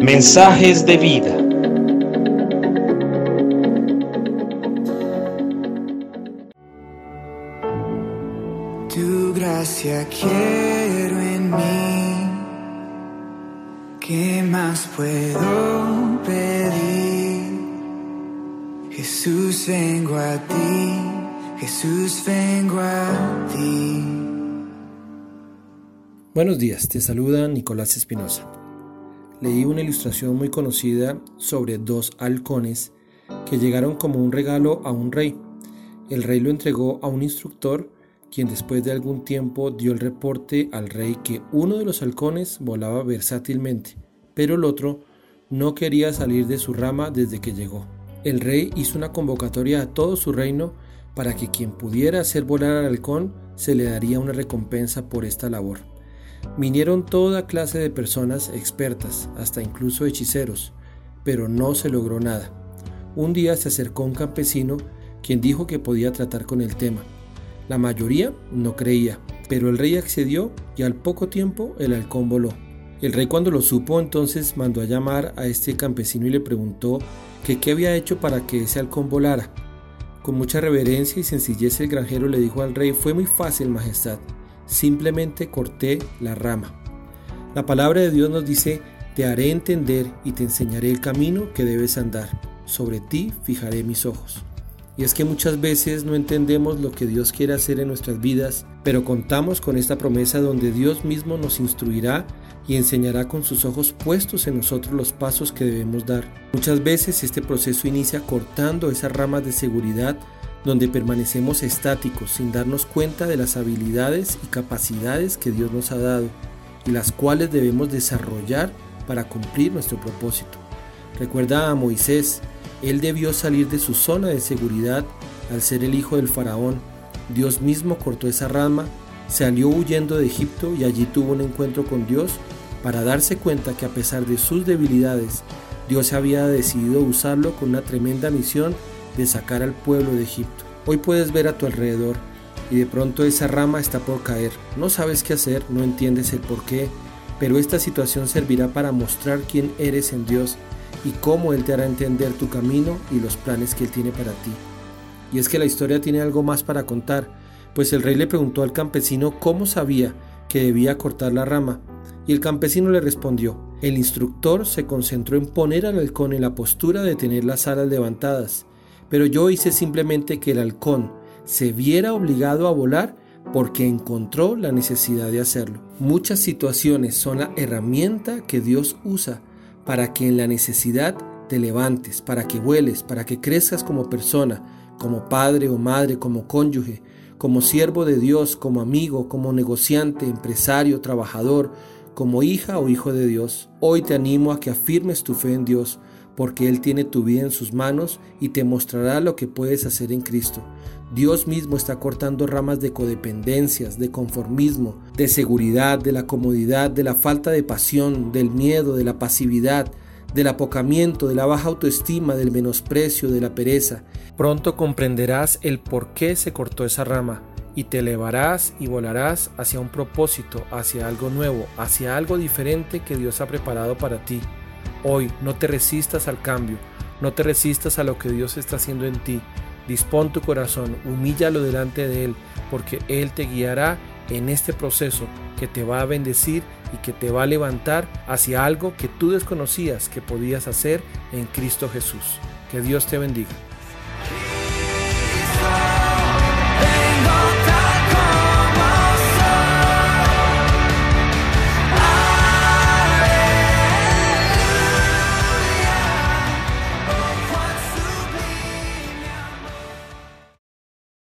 Mensajes de vida. Tu gracia quiero en mí. ¿Qué más puedo pedir? Jesús, vengo a ti. Jesús, vengo a ti. Buenos días, te saluda Nicolás Espinosa. Leí una ilustración muy conocida sobre dos halcones que llegaron como un regalo a un rey. El rey lo entregó a un instructor quien después de algún tiempo dio el reporte al rey que uno de los halcones volaba versátilmente, pero el otro no quería salir de su rama desde que llegó. El rey hizo una convocatoria a todo su reino para que quien pudiera hacer volar al halcón se le daría una recompensa por esta labor. Vinieron toda clase de personas expertas, hasta incluso hechiceros, pero no se logró nada. Un día se acercó un campesino quien dijo que podía tratar con el tema. La mayoría no creía, pero el rey accedió y al poco tiempo el halcón voló. El rey cuando lo supo entonces mandó a llamar a este campesino y le preguntó que qué había hecho para que ese halcón volara. Con mucha reverencia y sencillez el granjero le dijo al rey, fue muy fácil, Majestad, simplemente corté la rama. La palabra de Dios nos dice, te haré entender y te enseñaré el camino que debes andar. Sobre ti fijaré mis ojos. Y es que muchas veces no entendemos lo que Dios quiere hacer en nuestras vidas, pero contamos con esta promesa donde Dios mismo nos instruirá y enseñará con sus ojos puestos en nosotros los pasos que debemos dar. Muchas veces este proceso inicia cortando esas ramas de seguridad donde permanecemos estáticos sin darnos cuenta de las habilidades y capacidades que Dios nos ha dado y las cuales debemos desarrollar para cumplir nuestro propósito. Recuerda a Moisés, él debió salir de su zona de seguridad al ser el hijo del faraón. Dios mismo cortó esa rama, salió huyendo de Egipto y allí tuvo un encuentro con Dios para darse cuenta que a pesar de sus debilidades, Dios había decidido usarlo con una tremenda misión de sacar al pueblo de Egipto. Hoy puedes ver a tu alrededor y de pronto esa rama está por caer. No sabes qué hacer, no entiendes el por qué, pero esta situación servirá para mostrar quién eres en Dios y cómo Él te hará entender tu camino y los planes que Él tiene para ti. Y es que la historia tiene algo más para contar, pues el rey le preguntó al campesino cómo sabía que debía cortar la rama, y el campesino le respondió, el instructor se concentró en poner al halcón en la postura de tener las alas levantadas, pero yo hice simplemente que el halcón se viera obligado a volar porque encontró la necesidad de hacerlo. Muchas situaciones son la herramienta que Dios usa para que en la necesidad te levantes, para que vueles, para que crezcas como persona, como padre o madre, como cónyuge, como siervo de Dios, como amigo, como negociante, empresario, trabajador, como hija o hijo de Dios. Hoy te animo a que afirmes tu fe en Dios, porque Él tiene tu vida en sus manos y te mostrará lo que puedes hacer en Cristo. Dios mismo está cortando ramas de codependencias, de conformismo, de seguridad, de la comodidad, de la falta de pasión, del miedo, de la pasividad, del apocamiento, de la baja autoestima, del menosprecio, de la pereza. Pronto comprenderás el por qué se cortó esa rama y te elevarás y volarás hacia un propósito, hacia algo nuevo, hacia algo diferente que Dios ha preparado para ti. Hoy no te resistas al cambio, no te resistas a lo que Dios está haciendo en ti. Dispón tu corazón, humíllalo delante de Él, porque Él te guiará en este proceso que te va a bendecir y que te va a levantar hacia algo que tú desconocías que podías hacer en Cristo Jesús. Que Dios te bendiga.